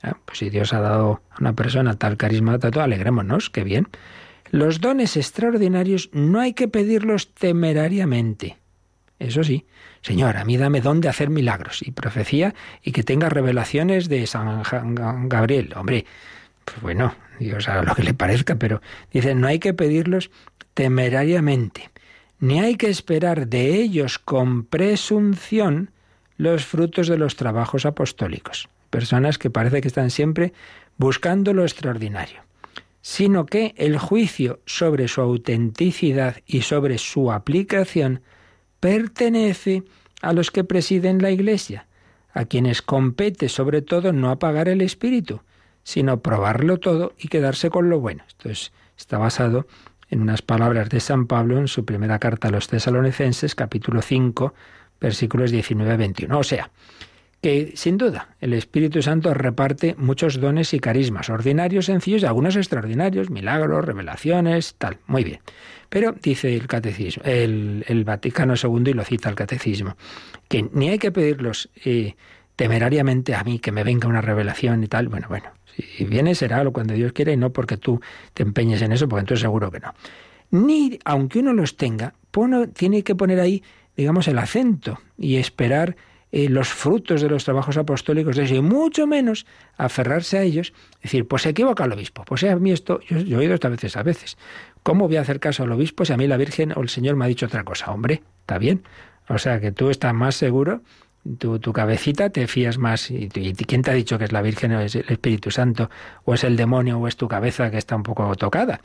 Ah, pues si Dios ha dado a una persona tal carisma, tanto, alegrémonos, qué bien. Los dones extraordinarios no hay que pedirlos temerariamente. Eso sí, Señor, a mí dame don de hacer milagros y profecía y que tenga revelaciones de San Gabriel. Hombre, pues bueno, Dios haga lo que le parezca, pero dice, no hay que pedirlos temerariamente, ni hay que esperar de ellos con presunción los frutos de los trabajos apostólicos. Personas que parece que están siempre buscando lo extraordinario sino que el juicio sobre su autenticidad y sobre su aplicación pertenece a los que presiden la Iglesia, a quienes compete sobre todo no apagar el espíritu, sino probarlo todo y quedarse con lo bueno. Esto está basado en unas palabras de San Pablo en su primera carta a los tesalonicenses, capítulo 5, versículos 19 21. O sea, que sin duda el Espíritu Santo reparte muchos dones y carismas, ordinarios, sencillos y algunos extraordinarios, milagros, revelaciones, tal, muy bien. Pero dice el catecismo, el, Vaticano II y lo cita el catecismo, que ni hay que pedirlos eh, temerariamente a mí que me venga una revelación y tal, bueno, bueno, si viene será lo cuando Dios quiere y no porque tú te empeñes en eso, porque entonces seguro que no. Ni, aunque uno los tenga, tiene que poner ahí, digamos, el acento y esperar eh, los frutos de los trabajos apostólicos de eso, y mucho menos aferrarse a ellos, decir, pues se equivoca el obispo, pues a mí esto, yo, he oído esta veces a veces, ¿cómo voy a hacer caso al obispo si a mí la Virgen o el Señor me ha dicho otra cosa? Hombre, está bien. O sea que tú estás más seguro, tu, tu cabecita te fías más. Y, y, quién te ha dicho que es la Virgen o es el Espíritu Santo, o es el demonio, o es tu cabeza que está un poco tocada?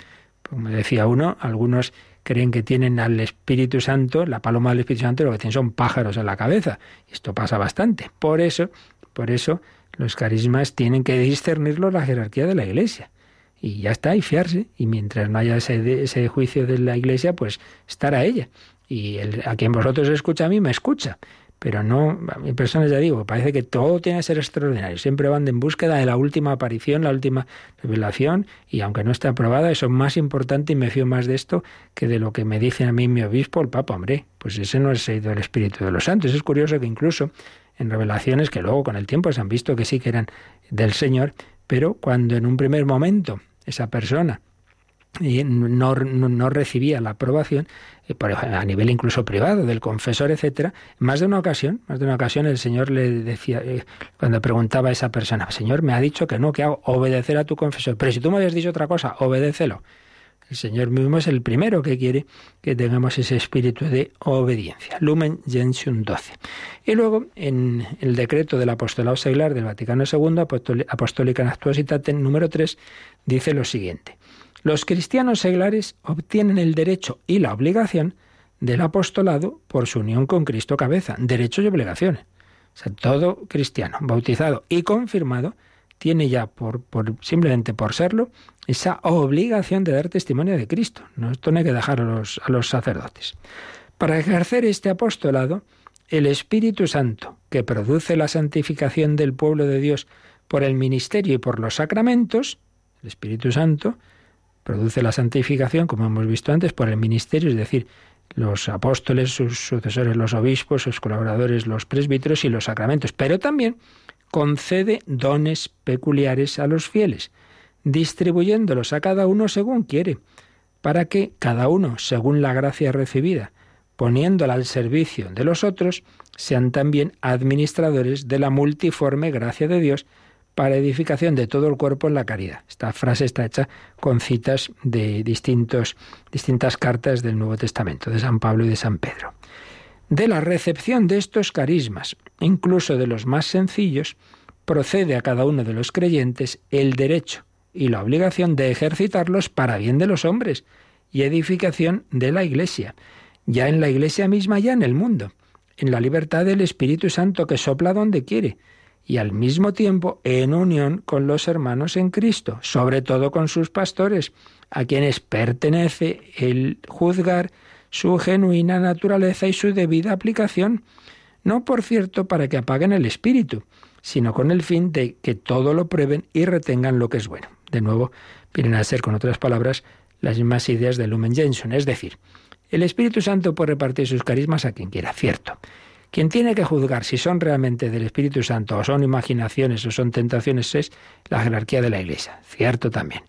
Como decía uno, algunos creen que tienen al Espíritu Santo, la paloma del Espíritu Santo, lo que tienen son pájaros en la cabeza. Esto pasa bastante. Por eso, por eso los carismas tienen que discernirlo la jerarquía de la Iglesia. y ya está, y fiarse. Y mientras no haya ese, ese juicio de la Iglesia, pues estar a ella. Y el, a quien vosotros escucha a mí, me escucha. Pero no, a mí personas ya digo, parece que todo tiene que ser extraordinario. Siempre van en búsqueda de la última aparición, la última revelación, y aunque no esté aprobada, eso es más importante y me fío más de esto que de lo que me dice a mí mi obispo, el Papa. Hombre, pues ese no es el del Espíritu de los Santos. Es curioso que incluso en revelaciones que luego con el tiempo se han visto que sí que eran del Señor, pero cuando en un primer momento esa persona no, no, recibía la aprobación eh, a nivel incluso privado del confesor, etcétera. Más de una ocasión, más de una ocasión el Señor le decía eh, cuando preguntaba a esa persona, Señor, me ha dicho que no, que hago obedecer a tu confesor, pero si tú me habías dicho otra cosa, obedécelo. El Señor mismo es el primero que quiere que tengamos ese espíritu de obediencia. Lumen Gentium 12. Y luego, en el decreto del apostolado seglar del Vaticano II, Apostólica Actuositate número 3, dice lo siguiente. Los cristianos seglares obtienen el derecho y la obligación del apostolado por su unión con Cristo cabeza, derechos y obligaciones. O sea, todo cristiano bautizado y confirmado tiene ya, por, simplemente por serlo, esa obligación de dar testimonio de Cristo. No, esto no hay que dejar a los sacerdotes. Para ejercer este apostolado, el Espíritu Santo, que produce la santificación del pueblo de Dios por el ministerio y por los sacramentos, el Espíritu Santo, produce la santificación, como hemos visto antes, por el ministerio, es decir, los apóstoles, sus sucesores, los obispos, sus colaboradores, los presbíteros y los sacramentos, pero también concede dones peculiares a los fieles, distribuyéndolos a cada uno según quiere, para que cada uno, según la gracia recibida, poniéndola al servicio de los otros, sean también administradores de la multiforme gracia de Dios para edificación de todo el cuerpo en la caridad. Esta frase está hecha con citas de distintos, distintas cartas del Nuevo Testamento, de San Pablo y de San Pedro. De la recepción de estos carismas, incluso de los más sencillos, procede a cada uno de los creyentes el derecho y la obligación de ejercitarlos para bien de los hombres y edificación de la Iglesia, ya en la Iglesia misma, ya en el mundo, en la libertad del Espíritu Santo que sopla donde quiere, y al mismo tiempo en unión con los hermanos en Cristo, sobre todo con sus pastores, a quienes pertenece el juzgar su genuina naturaleza y su debida aplicación, no por cierto para que apaguen el espíritu, sino con el fin de que todo lo prueben y retengan lo que es bueno. De nuevo, vienen a ser, con otras palabras, las mismas ideas de Lumen Gentium, es decir, el Espíritu Santo puede repartir sus carismas a quien quiera, cierto, quien tiene que juzgar si son realmente del Espíritu Santo o son imaginaciones o son tentaciones es la jerarquía de la Iglesia, cierto también.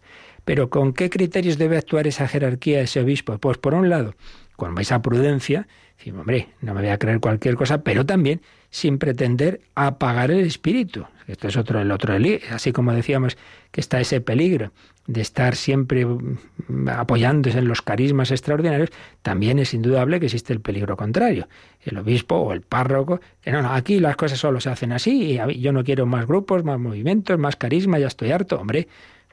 Pero ¿con qué criterios debe actuar esa jerarquía, ese obispo? Pues por un lado, con esa prudencia, decimos, hombre, no me voy a creer cualquier cosa, pero también sin pretender apagar el espíritu. Esto es otro, el otro, así como decíamos que está ese peligro de estar siempre mm, apoyándose en los carismas extraordinarios, también es indudable que existe el peligro contrario. El obispo o el párroco, que no, no, aquí las cosas solo se hacen así, y yo no quiero más grupos, más movimientos, más carisma, ya estoy harto. Hombre,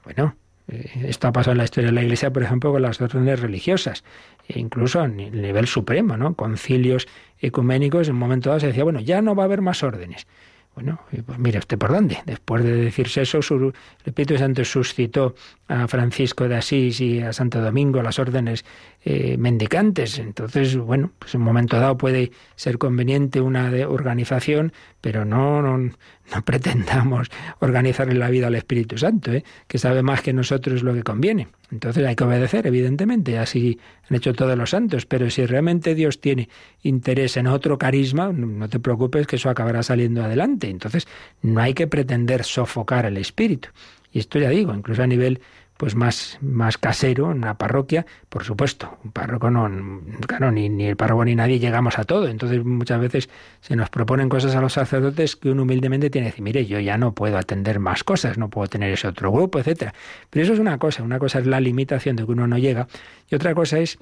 bueno, eh, esto ha pasado en la historia de la Iglesia, por ejemplo, con las órdenes religiosas, e incluso a nivel supremo, ¿no? Concilios ecuménicos, en un momento dado se decía, bueno, ya no va a haber más órdenes. Bueno, pues mire usted por dónde. Después de decirse eso, el Espíritu Santo suscitó a Francisco de Asís y a Santo Domingo las órdenes eh, mendicantes. Entonces, bueno, pues en un momento dado puede ser conveniente una de organización, pero no, no, no pretendamos organizarle la vida al Espíritu Santo, ¿eh? que sabe más que nosotros lo que conviene. Entonces hay que obedecer, evidentemente, así han hecho todos los santos, pero si realmente Dios tiene interés en otro carisma, no te preocupes que eso acabará saliendo adelante. Entonces no hay que pretender sofocar el Espíritu. Y esto ya digo, incluso a nivel pues más, más casero, en una parroquia, por supuesto, un párroco no, claro, ni, ni el párroco ni nadie llegamos a todo, entonces muchas veces se nos proponen cosas a los sacerdotes que uno humildemente tiene que decir, mire, yo ya no puedo atender más cosas, no puedo tener ese otro grupo, etcétera. Pero eso es una cosa, una cosa es la limitación de que uno no llega, y otra cosa es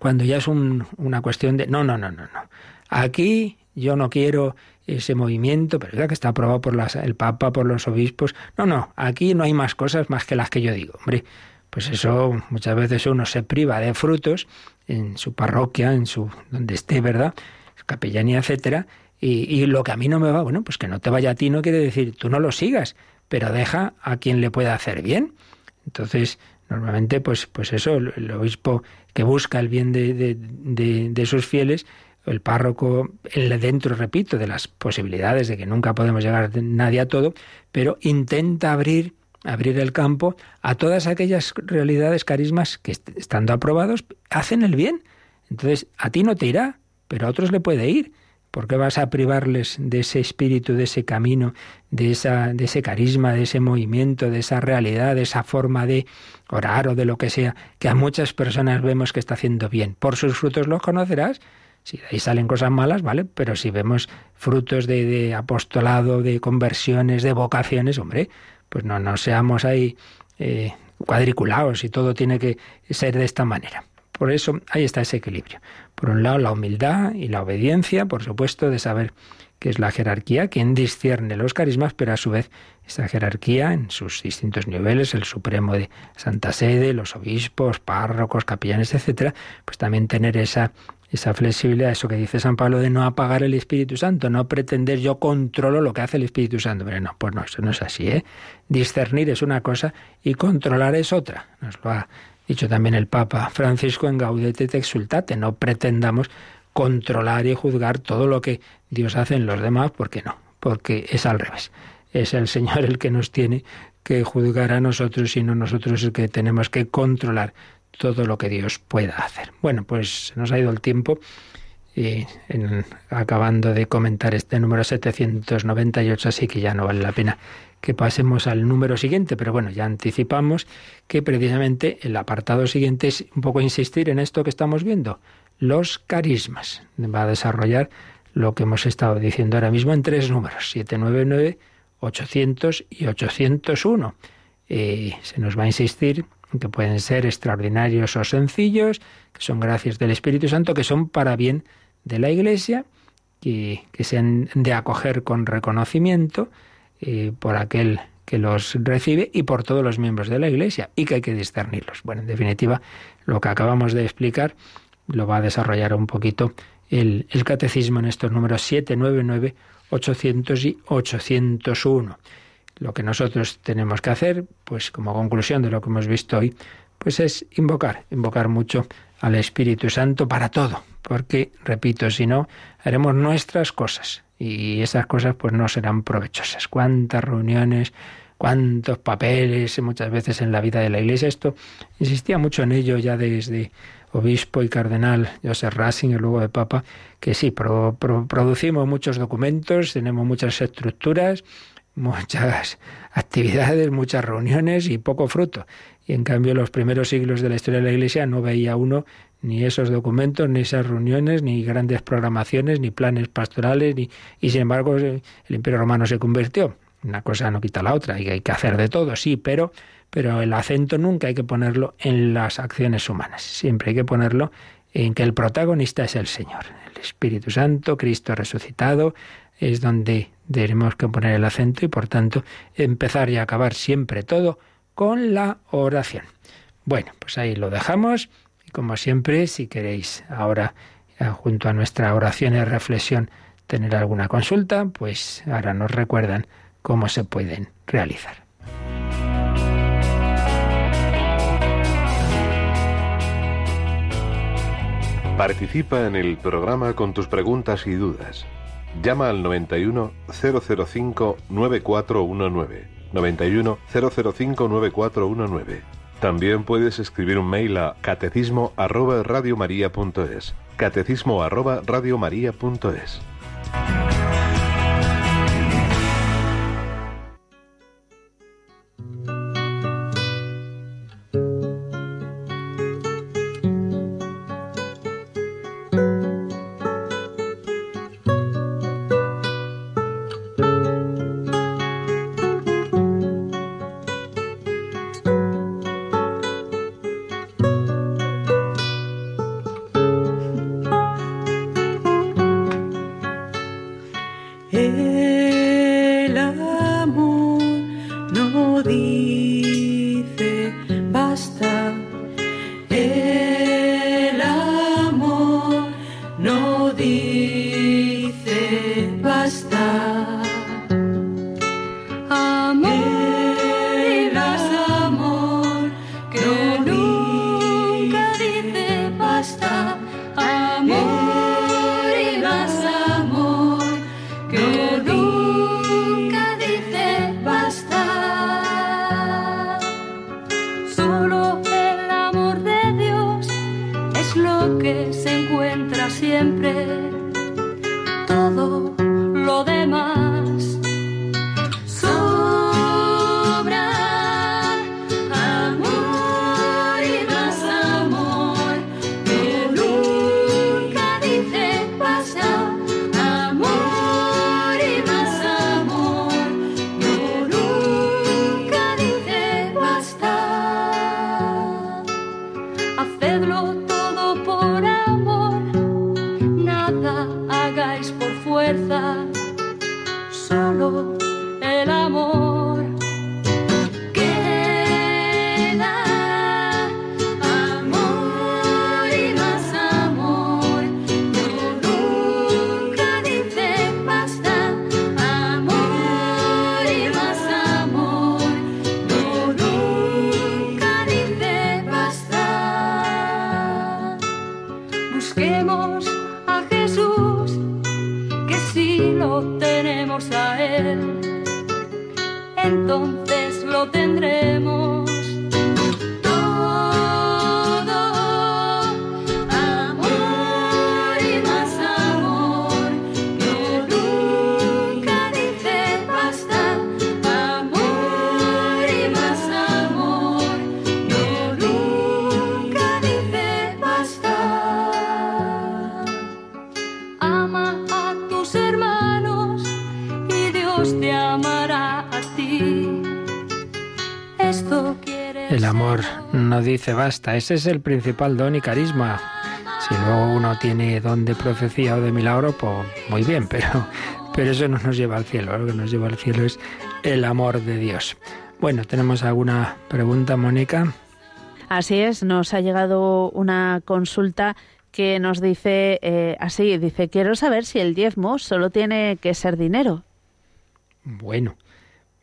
cuando ya es un, una cuestión de, no, no, no, no, no, aquí yo no quiero ese movimiento, pero que está aprobado por el Papa, por los obispos. No, no, aquí no hay más cosas más que las que yo digo. Hombre, pues eso muchas veces uno se priva de frutos en su parroquia, en su donde esté, ¿verdad? Capellanía, etcétera. Y, lo que a mí no me va, bueno, pues que no te vaya a ti no quiere decir tú no lo sigas, pero deja a quien le pueda hacer bien Entonces, normalmente, pues, pues eso, el, obispo que busca el bien de, de, sus fieles, el párroco dentro, repito, de las posibilidades de que nunca podemos llegar nadie a todo, pero intenta abrir abrir el campo a todas aquellas realidades, carismas que estando aprobados hacen el bien. Entonces, a ti no te irá, pero a otros le puede ir. ¿Por qué vas a privarles de ese espíritu, de ese camino, de, esa, de ese carisma, de ese movimiento, de esa realidad, de esa forma de orar o de lo que sea, que a muchas personas vemos que está haciendo bien? Por sus frutos los conocerás. Si de ahí salen cosas malas, ¿vale? Pero si vemos frutos de, apostolado, de conversiones, de vocaciones, hombre, pues no, no seamos ahí eh, cuadriculados y todo tiene que ser de esta manera. Por eso ahí está ese equilibrio. Por un lado, la humildad y la obediencia, por supuesto, de saber que es la jerarquía quien discierne los carismas, pero a su vez esa jerarquía en sus distintos niveles, el supremo de Santa Sede, los obispos, párrocos, capellanes, etcétera, pues también tener esa esa flexibilidad, eso que dice San Pablo de no apagar el Espíritu Santo, no pretender yo controlo lo que hace el Espíritu Santo. Pero no, pues no, eso no es así, ¿eh? Discernir es una cosa y controlar es otra. Nos lo ha dicho también el Papa Francisco en Gaudete te exultate, no pretendamos controlar y juzgar todo lo que Dios hace en los demás, porque no, porque es al revés. Es el Señor el que nos tiene que juzgar a nosotros y no nosotros el que tenemos que controlar todo lo que Dios pueda hacer. Bueno, pues nos ha ido el tiempo y acabando de comentar este número 798, así que ya no vale la pena que pasemos al número siguiente, pero bueno, ya anticipamos que precisamente el apartado siguiente es un poco insistir en esto que estamos viendo, los carismas. Va a desarrollar lo que hemos estado diciendo ahora mismo en tres números, 799, 800 y 801. Eh, se nos va a insistir que pueden ser extraordinarios o sencillos, que son gracias del Espíritu Santo, que son para bien de la Iglesia, que, que sean de acoger con reconocimiento eh, por aquel que los recibe y por todos los miembros de la Iglesia, y que hay que discernirlos. Bueno, en definitiva, lo que acabamos de explicar lo va a desarrollar un poquito el, el catecismo en estos números 799, 800 y 801. Lo que nosotros tenemos que hacer, pues como conclusión de lo que hemos visto hoy, pues es invocar, invocar mucho al Espíritu Santo para todo, porque, repito, si no, haremos nuestras cosas y esas cosas pues no serán provechosas. Cuántas reuniones, cuántos papeles muchas veces en la vida de la Iglesia. Esto insistía mucho en ello ya desde obispo y cardenal Joseph Ratzinger, luego de Papa, que sí, producimos muchos documentos, tenemos muchas estructuras, muchas actividades, muchas reuniones y poco fruto. Y en cambio, los primeros siglos de la historia de la Iglesia no veía uno ni esos documentos, ni esas reuniones, ni grandes programaciones, ni planes pastorales, ni... y sin embargo el Imperio Romano se convirtió. Una cosa no quita la otra, y hay que hacer de todo, sí, pero, pero el acento nunca hay que ponerlo en las acciones humanas, siempre hay que ponerlo en que el protagonista es el Señor, el Espíritu Santo, Cristo resucitado, es donde tenemos que poner el acento y por tanto empezar y acabar siempre todo con la oración. Bueno, pues ahí lo dejamos y como siempre, si queréis ahora junto a nuestra oración y reflexión tener alguna consulta, pues ahora nos recuerdan cómo se pueden realizar. Participa en el programa con tus preguntas y dudas. Llama al 91 005 9419. 91 005 9419. También puedes escribir un mail a catecismo arroba. Catecismo arroba radiomaria.es. basta, ese es el principal don y carisma. Si luego uno tiene don de profecía o de milagro, pues muy bien, pero, pero eso no nos lleva al cielo. Lo que nos lleva al cielo es el amor de Dios. Bueno, ¿tenemos alguna pregunta, Mónica? Así es, nos ha llegado una consulta que nos dice eh, así, dice, quiero saber si el diezmo solo tiene que ser dinero. Bueno,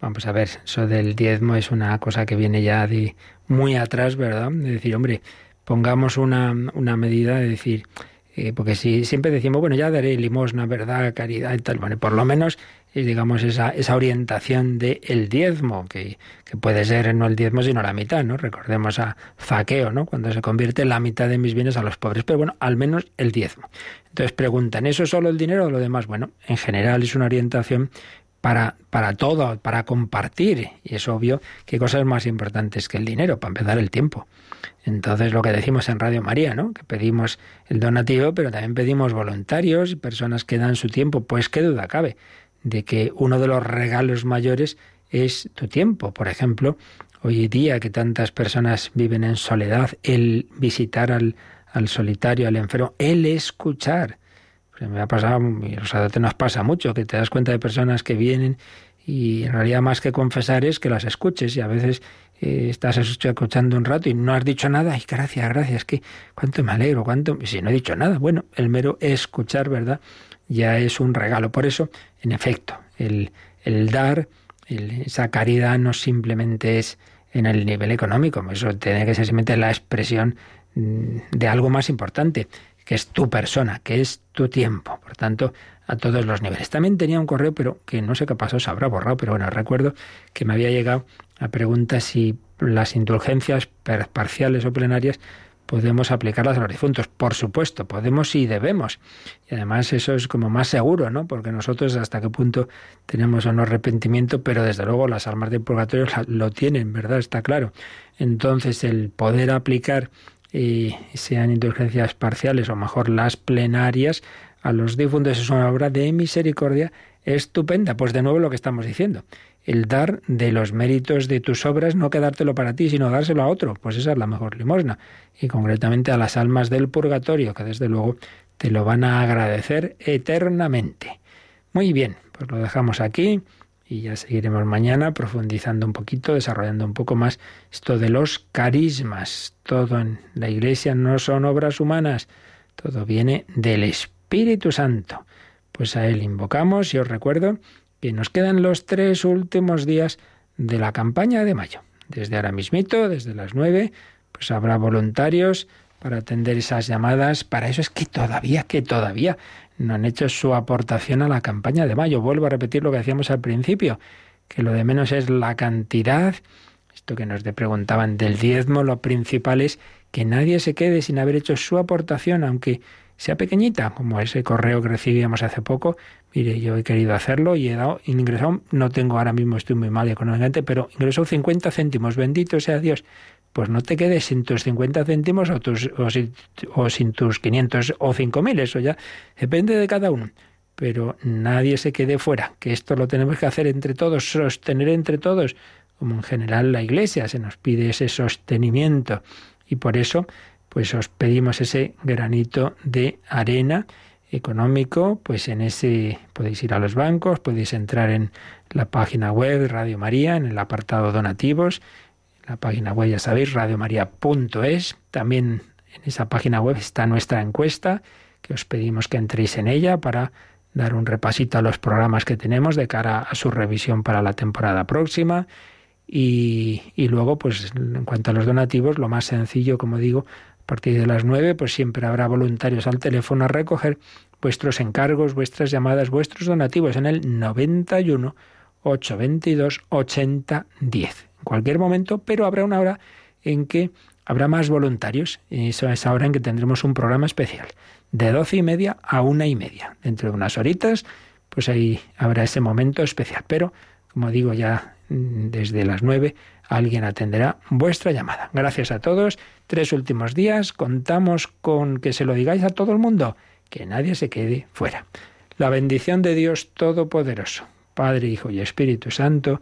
vamos a ver, eso del diezmo es una cosa que viene ya de muy atrás, ¿verdad? De decir, hombre, pongamos una, una medida de decir, eh, porque si siempre decimos, bueno, ya daré limosna, ¿verdad? Caridad y tal, bueno, por lo menos es, digamos, esa, esa orientación del el diezmo, que, que puede ser no el diezmo, sino la mitad, ¿no? Recordemos a Zaqueo, ¿no? Cuando se convierte la mitad de mis bienes a los pobres, pero bueno, al menos el diezmo. Entonces preguntan, ¿eso es solo el dinero o lo demás? Bueno, en general es una orientación para, para todo, para compartir. Y es obvio que cosas más importantes que el dinero, para empezar el tiempo. Entonces lo que decimos en Radio María, ¿no? Que pedimos el donativo, pero también pedimos voluntarios y personas que dan su tiempo. Pues qué duda cabe de que uno de los regalos mayores es tu tiempo. Por ejemplo, hoy día que tantas personas viven en soledad, el visitar al, al solitario, al enfermo, el escuchar. Pues me ha pasado, y o sea, te nos pasa mucho, que te das cuenta de personas que vienen y en realidad más que confesar es que las escuches y a veces eh, estás escuchando un rato y no has dicho nada, y gracias, gracias, que cuánto me alegro, cuánto, si no he dicho nada, bueno, el mero escuchar, ¿verdad? Ya es un regalo. Por eso, en efecto, el, el dar, el, esa caridad no simplemente es en el nivel económico, eso tiene que ser simplemente la expresión mm, de algo más importante, que es tu persona, que es tu tiempo. Por tanto, a todos los niveles. También tenía un correo, pero que no sé qué pasó, se habrá borrado, pero bueno, recuerdo que me había llegado la pregunta si las indulgencias parciales o plenarias podemos aplicarlas a los difuntos. Por supuesto, podemos y debemos. Y además eso es como más seguro, ¿no? Porque nosotros hasta qué punto tenemos o no arrepentimiento, pero desde luego las almas del purgatorio lo tienen, ¿verdad? Está claro. Entonces el poder aplicar, eh, sean indulgencias parciales o mejor las plenarias, a los difuntos es una obra de misericordia estupenda. Pues de nuevo lo que estamos diciendo. El dar de los méritos de tus obras, no quedártelo para ti, sino dárselo a otro. Pues esa es la mejor limosna. Y concretamente a las almas del purgatorio, que desde luego te lo van a agradecer eternamente. Muy bien, pues lo dejamos aquí y ya seguiremos mañana profundizando un poquito, desarrollando un poco más esto de los carismas. Todo en la Iglesia no son obras humanas, todo viene del Espíritu Santo. Pues a Él invocamos y os recuerdo que nos quedan los tres últimos días de la campaña de mayo. Desde ahora mismito, desde las nueve, pues habrá voluntarios para atender esas llamadas. Para eso es que todavía, que todavía no han hecho su aportación a la campaña de mayo. Vuelvo a repetir lo que decíamos al principio, que lo de menos es la cantidad. Esto que nos preguntaban del diezmo, lo principal es que nadie se quede sin haber hecho su aportación, aunque sea pequeñita, como ese correo que recibíamos hace poco. Mire, yo he querido hacerlo y he dado, ingresado, no tengo ahora mismo, estoy muy mal económicamente, pero ingresó 50 céntimos, bendito sea Dios. Pues no te quedes sin tus 50 céntimos o, tus, o, sin, o sin tus 500 o 5.000, eso ya depende de cada uno. Pero nadie se quede fuera, que esto lo tenemos que hacer entre todos, sostener entre todos, como en general la Iglesia se nos pide ese sostenimiento. Y por eso pues os pedimos ese granito de arena económico, pues en ese podéis ir a los bancos, podéis entrar en la página web Radio María, en el apartado donativos, la página web ya sabéis, radiomaria.es, también en esa página web está nuestra encuesta, que os pedimos que entréis en ella para dar un repasito a los programas que tenemos de cara a su revisión para la temporada próxima. Y, luego, pues en cuanto a los donativos, lo más sencillo, como digo, a partir de las nueve, pues siempre habrá voluntarios al teléfono a recoger vuestros encargos, vuestras llamadas, vuestros donativos en el 91 822 8010. Cualquier momento, pero habrá una hora en que habrá más voluntarios. Y eso es ahora en que tendremos un programa especial. De doce y media a una y media. Dentro de unas horitas, pues ahí habrá ese momento especial. Pero, como digo, ya mm, desde las nueve alguien atenderá vuestra llamada. Gracias a todos. Tres últimos días contamos con que se lo digáis a todo el mundo, que nadie se quede fuera. La bendición de Dios Todopoderoso, Padre, Hijo y Espíritu Santo,